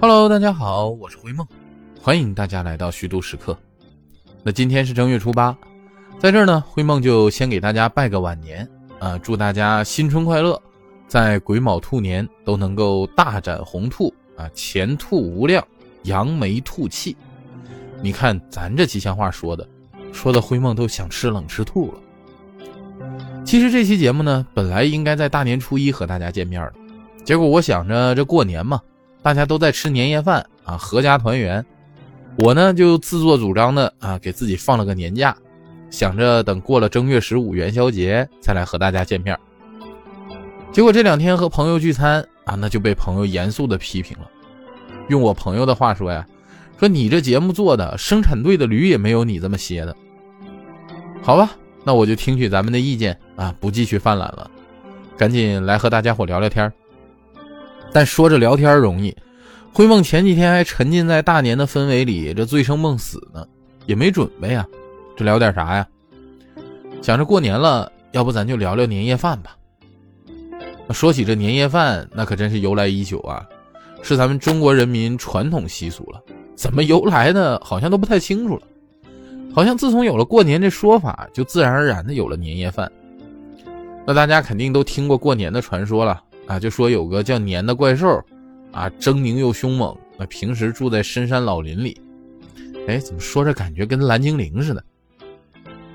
Hello，大家好，我是灰梦，欢迎大家来到虚度时刻。那今天是正月初八，在这儿呢，灰梦就先给大家拜个晚年啊，祝大家新春快乐，在癸卯兔年都能够大展宏兔啊，前兔无量，扬眉吐气。你看咱这吉祥话说的，说的灰梦都想吃冷吃兔了。其实这期节目呢，本来应该在大年初一和大家见面的，结果我想着这过年嘛，大家都在吃年夜饭啊，阖家团圆。我呢就自作主张的啊，给自己放了个年假，想着等过了正月十五元宵节再来和大家见面。结果这两天和朋友聚餐啊，那就被朋友严肃的批评了。用我朋友的话说呀，说你这节目做的生产队的驴也没有你这么歇的。好吧，那我就听取咱们的意见啊，不继续犯懒了，赶紧来和大家伙聊聊天。但说着聊天容易。灰梦前几天还沉浸在大年的氛围里，这醉生梦死呢，也没准备啊，这聊点啥呀？想着过年了，要不咱就聊聊年夜饭吧。说起这年夜饭，那可真是由来已久啊，是咱们中国人民传统习俗了。怎么由来的，好像都不太清楚了。好像自从有了过年这说法，就自然而然的有了年夜饭。那大家肯定都听过过年的传说了啊，就说有个叫年的怪兽。啊，狰狞又凶猛。那平时住在深山老林里，哎，怎么说着感觉跟蓝精灵似的？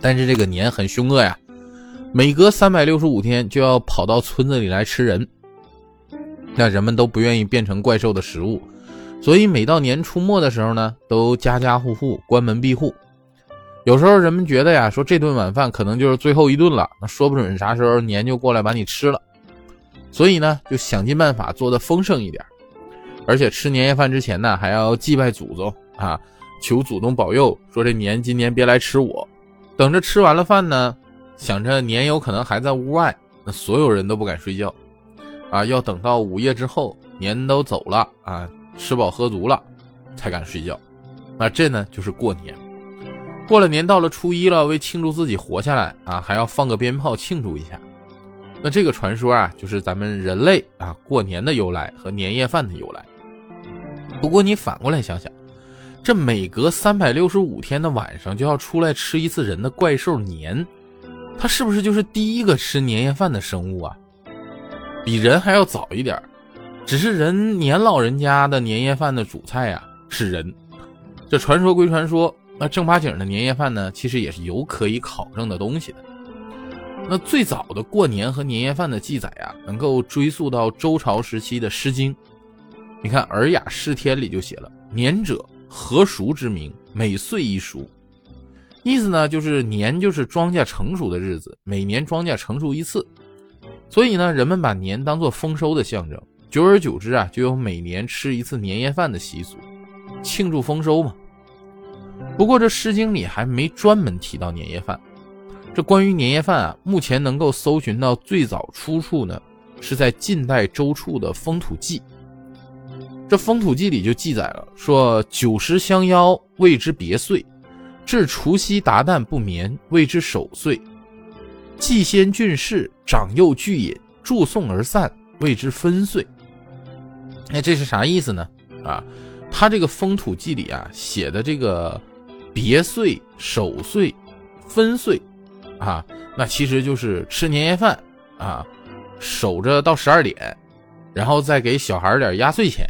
但是这个年很凶恶呀，每隔三百六十五天就要跑到村子里来吃人。那人们都不愿意变成怪兽的食物，所以每到年初末的时候呢，都家家户户关门闭户。有时候人们觉得呀，说这顿晚饭可能就是最后一顿了，那说不准啥时候年就过来把你吃了。所以呢，就想尽办法做的丰盛一点。而且吃年夜饭之前呢，还要祭拜祖宗啊，求祖宗保佑，说这年今年别来吃我。等着吃完了饭呢，想着年有可能还在屋外，那所有人都不敢睡觉，啊，要等到午夜之后，年都走了啊，吃饱喝足了，才敢睡觉。那这呢，就是过年。过了年，到了初一了，为庆祝自己活下来啊，还要放个鞭炮庆祝一下。那这个传说啊，就是咱们人类啊过年的由来和年夜饭的由来。不过你反过来想想，这每隔三百六十五天的晚上就要出来吃一次人的怪兽年，它是不是就是第一个吃年夜饭的生物啊？比人还要早一点，只是人年老人家的年夜饭的主菜呀是人。这传说归传说，那正八经的年夜饭呢，其实也是有可以考证的东西的。那最早的过年和年夜饭的记载啊，能够追溯到周朝时期的《诗经》。你看《尔雅释天》里就写了：“年者，禾熟之名，每岁一熟。”意思呢，就是年就是庄稼成熟的日子，每年庄稼成熟一次。所以呢，人们把年当做丰收的象征，久而久之啊，就有每年吃一次年夜饭的习俗，庆祝丰收嘛。不过这《诗经》里还没专门提到年夜饭。这关于年夜饭啊，目前能够搜寻到最早出处呢，是在晋代周处的《风土记》。这《风土记》里就记载了，说九十相邀谓之别岁，至除夕达旦不眠谓之守岁，祭先郡士长幼俱饮，祝颂而散谓之分岁。哎，这是啥意思呢？啊，他这个《风土记》里啊写的这个别岁、守岁、分岁，啊，那其实就是吃年夜饭啊，守着到十二点，然后再给小孩点压岁钱。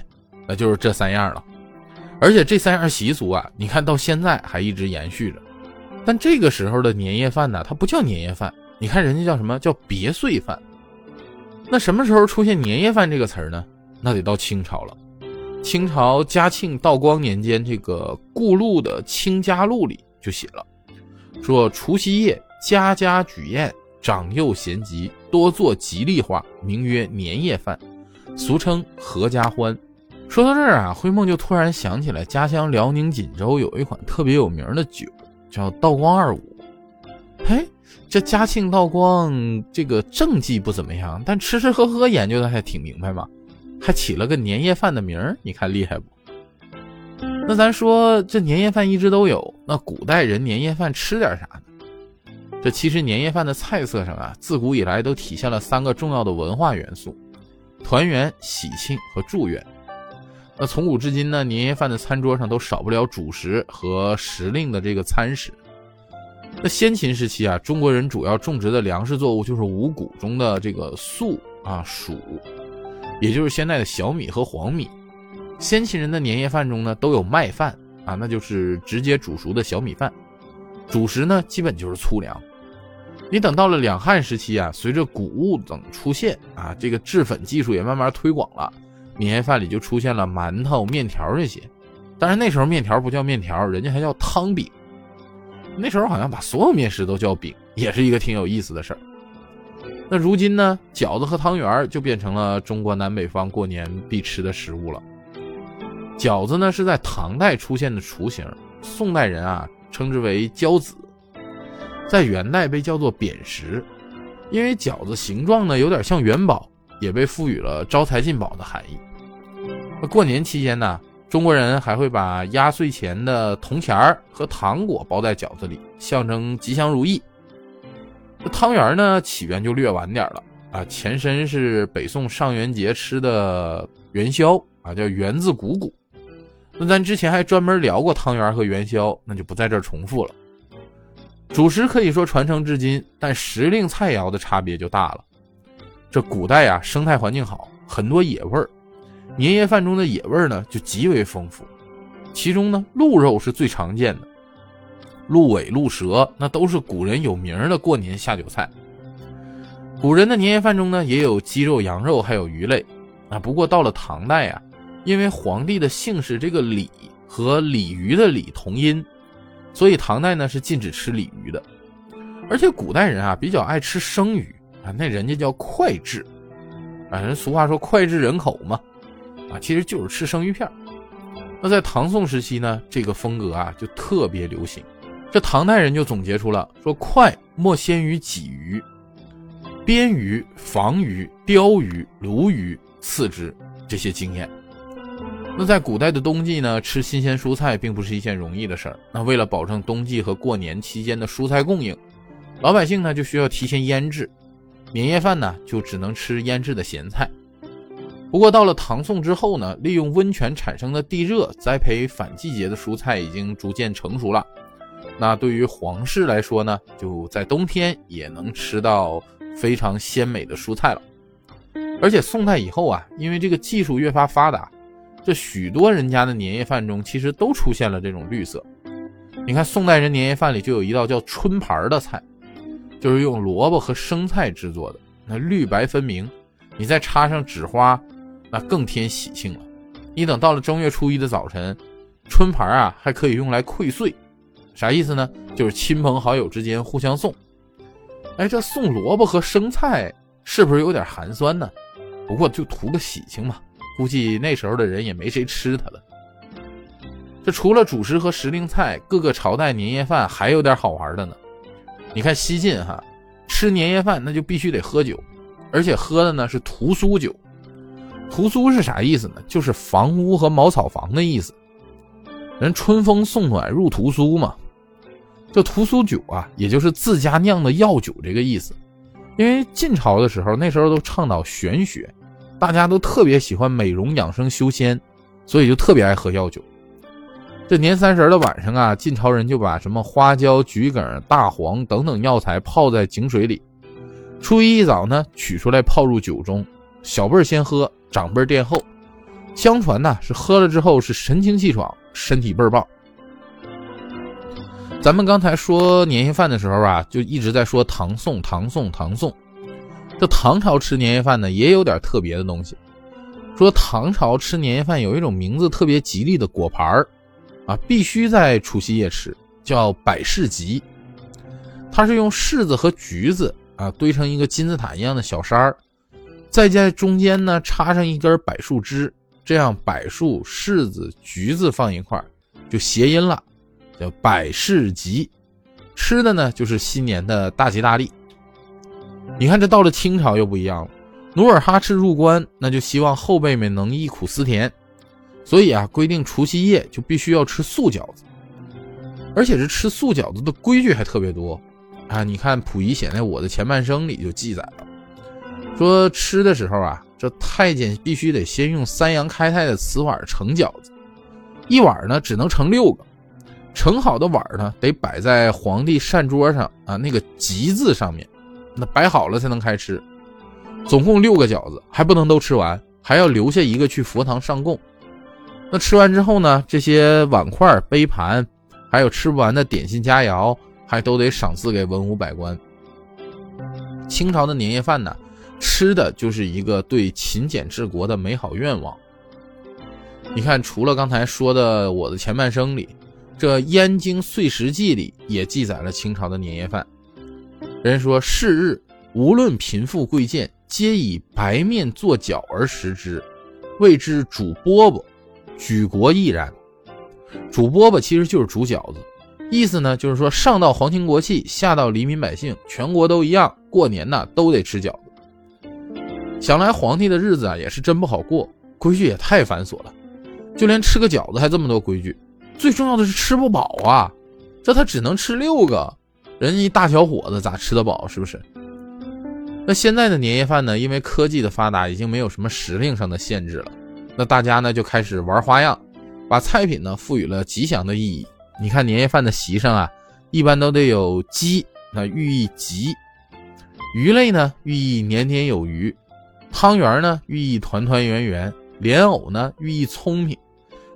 那就是这三样了，而且这三样习俗啊，你看到现在还一直延续着。但这个时候的年夜饭呢，它不叫年夜饭，你看人家叫什么叫别岁饭。那什么时候出现年夜饭这个词儿呢？那得到清朝了。清朝嘉庆、道光年间，这个顾禄的《清家录》里就写了，说除夕夜家家举宴，长幼咸集，多做吉利话，名曰年夜饭，俗称合家欢。说到这儿啊，灰梦就突然想起来，家乡辽宁锦州有一款特别有名的酒，叫道光二五。嘿，这嘉庆、道光这个政绩不怎么样，但吃吃喝喝研究的还挺明白嘛，还起了个年夜饭的名儿，你看厉害不？那咱说这年夜饭一直都有，那古代人年夜饭吃点啥呢？这其实年夜饭的菜色上啊，自古以来都体现了三个重要的文化元素。团圆、喜庆和祝愿。那从古至今呢，年夜饭的餐桌上都少不了主食和时令的这个餐食。那先秦时期啊，中国人主要种植的粮食作物就是五谷中的这个粟啊、黍，也就是现在的小米和黄米。先秦人的年夜饭中呢，都有麦饭啊，那就是直接煮熟的小米饭。主食呢，基本就是粗粮。你等到了两汉时期啊，随着谷物等出现啊，这个制粉技术也慢慢推广了，年夜饭里就出现了馒头、面条这些。但是那时候面条不叫面条，人家还叫汤饼。那时候好像把所有面食都叫饼，也是一个挺有意思的事儿。那如今呢，饺子和汤圆就变成了中国南北方过年必吃的食物了。饺子呢是在唐代出现的雏形，宋代人啊称之为饺子，在元代被叫做扁食，因为饺子形状呢有点像元宝，也被赋予了招财进宝的含义。过年期间呢？中国人还会把压岁钱的铜钱儿和糖果包在饺子里，象征吉祥如意。汤圆呢，起源就略晚点了啊，前身是北宋上元节吃的元宵啊，叫元字鼓鼓。那咱之前还专门聊过汤圆和元宵，那就不在这儿重复了。主食可以说传承至今，但时令菜肴的差别就大了。这古代啊，生态环境好，很多野味儿。年夜饭中的野味儿呢，就极为丰富，其中呢，鹿肉是最常见的，鹿尾、鹿舌那都是古人有名的过年下酒菜。古人的年夜饭中呢，也有鸡肉、羊肉，还有鱼类啊。不过到了唐代啊，因为皇帝的姓氏这个李和鲤鱼的鲤同音，所以唐代呢是禁止吃鲤鱼的。而且古代人啊比较爱吃生鱼啊，那人家叫脍炙，啊，人俗话说脍炙人口嘛。啊，其实就是吃生鱼片那在唐宋时期呢，这个风格啊就特别流行。这唐代人就总结出了说：“快莫先于鲫鱼，鳊鱼、房鱼、鲷鱼、鲈鱼次之。”这些经验。那在古代的冬季呢，吃新鲜蔬菜并不是一件容易的事儿。那为了保证冬季和过年期间的蔬菜供应，老百姓呢就需要提前腌制，年夜饭呢就只能吃腌制的咸菜。不过到了唐宋之后呢，利用温泉产生的地热栽培反季节的蔬菜已经逐渐成熟了。那对于皇室来说呢，就在冬天也能吃到非常鲜美的蔬菜了。而且宋代以后啊，因为这个技术越发发达，这许多人家的年夜饭中其实都出现了这种绿色。你看宋代人年夜饭里就有一道叫春盘的菜，就是用萝卜和生菜制作的，那绿白分明，你再插上纸花。那更添喜庆了。你等到了正月初一的早晨，春盘啊还可以用来馈岁，啥意思呢？就是亲朋好友之间互相送。哎，这送萝卜和生菜是不是有点寒酸呢？不过就图个喜庆嘛。估计那时候的人也没谁吃它了。这除了主食和时令菜，各个朝代年夜饭还有点好玩的呢。你看西晋哈，吃年夜饭那就必须得喝酒，而且喝的呢是屠苏酒。屠苏是啥意思呢？就是房屋和茅草房的意思。人春风送暖入屠苏嘛。这屠苏酒啊，也就是自家酿的药酒这个意思。因为晋朝的时候，那时候都倡导玄学，大家都特别喜欢美容养生修仙，所以就特别爱喝药酒。这年三十的晚上啊，晋朝人就把什么花椒、桔梗、大黄等等药材泡在井水里，初一一早呢，取出来泡入酒中，小辈先喝。长辈殿后，相传呢是喝了之后是神清气爽，身体倍儿棒。咱们刚才说年夜饭的时候啊，就一直在说唐宋，唐宋，唐宋。这唐朝吃年夜饭呢，也有点特别的东西。说唐朝吃年夜饭有一种名字特别吉利的果盘儿啊，必须在除夕夜吃，叫百事吉。它是用柿子和橘子啊堆成一个金字塔一样的小山儿。再在中间呢插上一根柏树枝，这样柏树、柿子、橘子放一块儿就谐音了，叫百事吉。吃的呢就是新年的大吉大利。你看这到了清朝又不一样了，努尔哈赤入关，那就希望后辈们能忆苦思甜，所以啊规定除夕夜就必须要吃素饺子，而且是吃素饺子的规矩还特别多啊。你看溥仪写在《我的前半生》里就记载了。说吃的时候啊，这太监必须得先用三阳开泰的瓷碗盛饺子，一碗呢只能盛六个，盛好的碗呢得摆在皇帝膳桌上啊那个吉字上面，那摆好了才能开吃。总共六个饺子，还不能都吃完，还要留下一个去佛堂上供。那吃完之后呢，这些碗筷、杯盘，还有吃不完的点心佳肴，还都得赏赐给文武百官。清朝的年夜饭呢，吃的就是一个对勤俭治国的美好愿望。你看，除了刚才说的我的前半生里，这《燕京岁时记》里也记载了清朝的年夜饭。人说是日，无论贫富贵贱，皆以白面做饺而食之，谓之煮饽饽。举国亦然。煮饽饽其实就是煮饺子，意思呢就是说上到皇亲国戚，下到黎民百姓，全国都一样，过年呢都得吃饺子。想来皇帝的日子啊也是真不好过，规矩也太繁琐了，就连吃个饺子还这么多规矩，最重要的是吃不饱啊，这他只能吃六个，人家一大小伙子咋吃得饱？是不是？那现在的年夜饭呢，因为科技的发达，已经没有什么时令上的限制了。那大家呢就开始玩花样，把菜品呢赋予了吉祥的意义。你看年夜饭的席上啊，一般都得有鸡，那寓意吉；鱼类呢寓意年年有余；汤圆呢寓意团团圆圆；莲藕呢寓意聪明。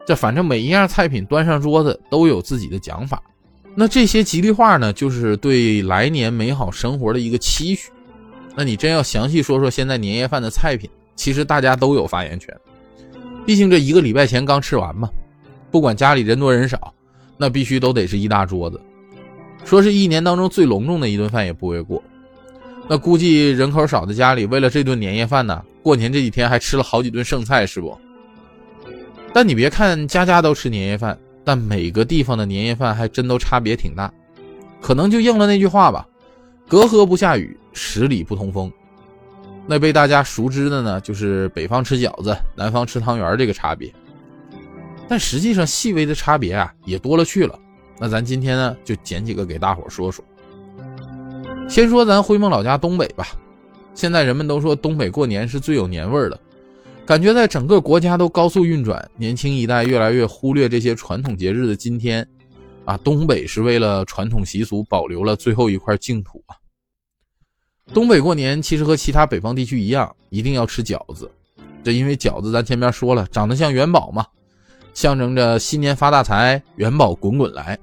这反正每一样菜品端上桌子都有自己的讲法。那这些吉利话呢，就是对来年美好生活的一个期许。那你真要详细说说现在年夜饭的菜品，其实大家都有发言权。毕竟这一个礼拜前刚吃完嘛，不管家里人多人少，那必须都得是一大桌子，说是一年当中最隆重的一顿饭也不为过。那估计人口少的家里，为了这顿年夜饭呢，过年这几天还吃了好几顿剩菜，是不？但你别看家家都吃年夜饭，但每个地方的年夜饭还真都差别挺大，可能就应了那句话吧：隔河不下雨，十里不通风。那被大家熟知的呢，就是北方吃饺子，南方吃汤圆这个差别。但实际上细微的差别啊，也多了去了。那咱今天呢，就捡几个给大伙说说。先说咱灰梦老家东北吧。现在人们都说东北过年是最有年味儿的，感觉在整个国家都高速运转，年轻一代越来越忽略这些传统节日的今天，啊，东北是为了传统习俗保留了最后一块净土啊。东北过年其实和其他北方地区一样，一定要吃饺子。这因为饺子咱前面说了，长得像元宝嘛，象征着新年发大财，元宝滚滚来。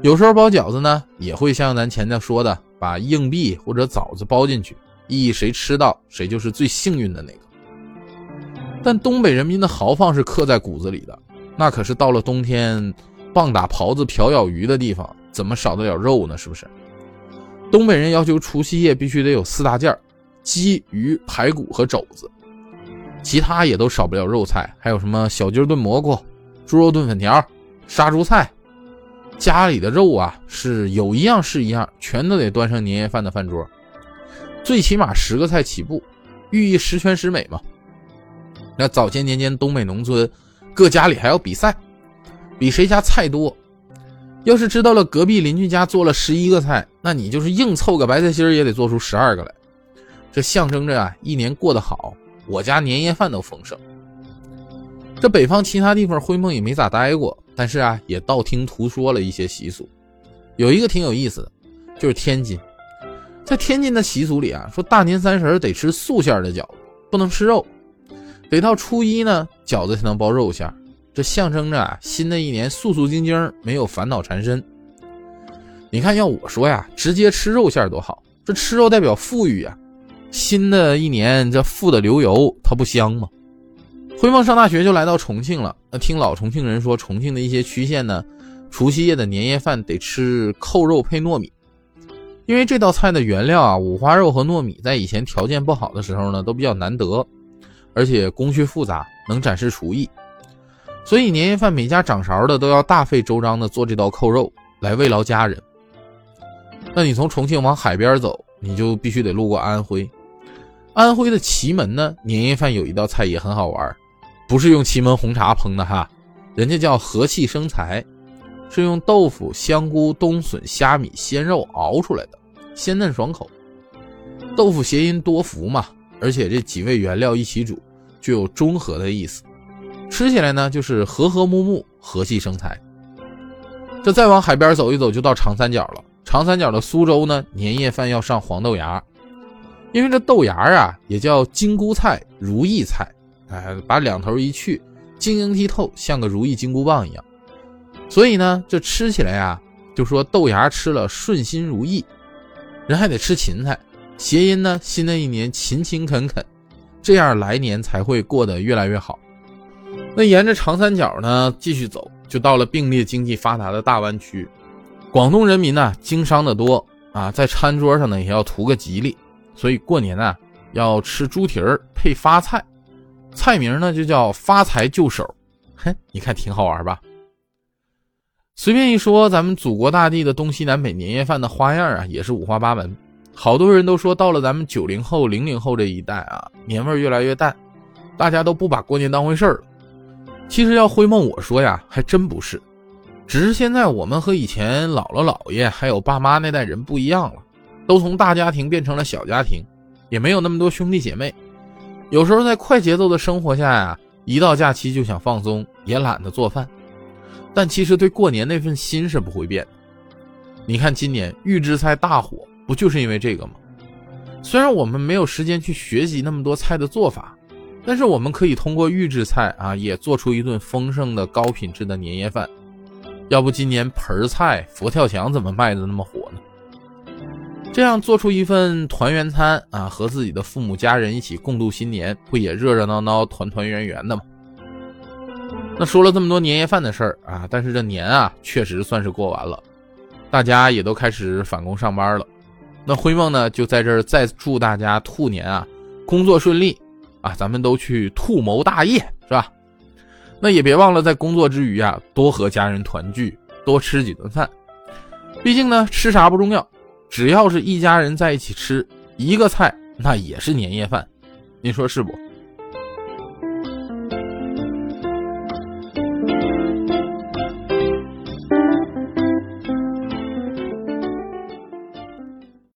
有时候包饺子呢，也会像咱前面说的，把硬币或者枣子包进去，意义谁吃到谁就是最幸运的那个。但东北人民的豪放是刻在骨子里的，那可是到了冬天，棒打狍子瓢舀鱼的地方，怎么少得了肉呢？是不是？东北人要求除夕夜必须得有四大件鸡、鱼、排骨和肘子，其他也都少不了肉菜，还有什么小鸡炖蘑菇、猪肉炖粉条、杀猪菜。家里的肉啊，是有一样是一样，全都得端上年夜饭的饭桌，最起码十个菜起步，寓意十全十美嘛。那早些年间，东北农村各家里还要比赛，比谁家菜多。要是知道了隔壁邻居家做了十一个菜，那你就是硬凑个白菜心也得做出十二个来。这象征着啊，一年过得好，我家年夜饭都丰盛。这北方其他地方，灰梦也没咋待过，但是啊，也道听途说了一些习俗。有一个挺有意思的，就是天津，在天津的习俗里啊，说大年三十得吃素馅的饺子，不能吃肉，得到初一呢，饺子才能包肉馅。这象征着啊，新的一年素素晶晶，没有烦恼缠身。你看，要我说呀，直接吃肉馅多好，这吃肉代表富裕啊。新的一年，这富的流油，它不香吗？辉梦上大学就来到重庆了。那听老重庆人说，重庆的一些区县呢，除夕夜的年夜饭得吃扣肉配糯米，因为这道菜的原料啊，五花肉和糯米，在以前条件不好的时候呢，都比较难得，而且工序复杂，能展示厨艺。所以年夜饭每家掌勺的都要大费周章的做这道扣肉来慰劳家人。那你从重庆往海边走，你就必须得路过安徽。安徽的祁门呢，年夜饭有一道菜也很好玩，不是用祁门红茶烹的哈，人家叫和气生财，是用豆腐、香菇、冬笋、虾米、鲜肉熬出来的，鲜嫩爽口。豆腐谐音多福嘛，而且这几味原料一起煮，具有中和的意思。吃起来呢，就是和和睦睦，和气生财。这再往海边走一走，就到长三角了。长三角的苏州呢，年夜饭要上黄豆芽，因为这豆芽啊，也叫金菇菜、如意菜，哎，把两头一去，晶莹剔透，像个如意金箍棒一样。所以呢，这吃起来呀，就说豆芽吃了顺心如意。人还得吃芹菜，谐音呢，新的一年勤勤恳恳，这样来年才会过得越来越好。那沿着长三角呢，继续走，就到了并列经济发达的大湾区。广东人民呢，经商的多啊，在餐桌上呢也要图个吉利，所以过年呢要吃猪蹄儿配发菜，菜名呢就叫发财就手，哼，你看挺好玩吧？随便一说，咱们祖国大地的东西南北年夜饭的花样啊，也是五花八门。好多人都说，到了咱们九零后、零零后这一代啊，年味儿越来越淡，大家都不把过年当回事儿了。其实要灰梦我说呀，还真不是。只是现在我们和以前姥姥姥爷还有爸妈那代人不一样了，都从大家庭变成了小家庭，也没有那么多兄弟姐妹。有时候在快节奏的生活下呀，一到假期就想放松，也懒得做饭。但其实对过年那份心是不会变的。你看今年预制菜大火，不就是因为这个吗？虽然我们没有时间去学习那么多菜的做法，但是我们可以通过预制菜啊，也做出一顿丰盛的高品质的年夜饭。要不今年盆菜、佛跳墙怎么卖的那么火呢？这样做出一份团圆餐啊，和自己的父母家人一起共度新年，不也热热闹闹、团团圆圆的吗？那说了这么多年夜饭的事儿啊，但是这年啊，确实算是过完了，大家也都开始返工上班了。那灰梦呢，就在这儿再祝大家兔年啊，工作顺利啊，咱们都去兔谋大业，是吧？那也别忘了在工作之余啊，多和家人团聚，多吃几顿饭。毕竟呢，吃啥不重要，只要是一家人在一起吃一个菜，那也是年夜饭。您说是不？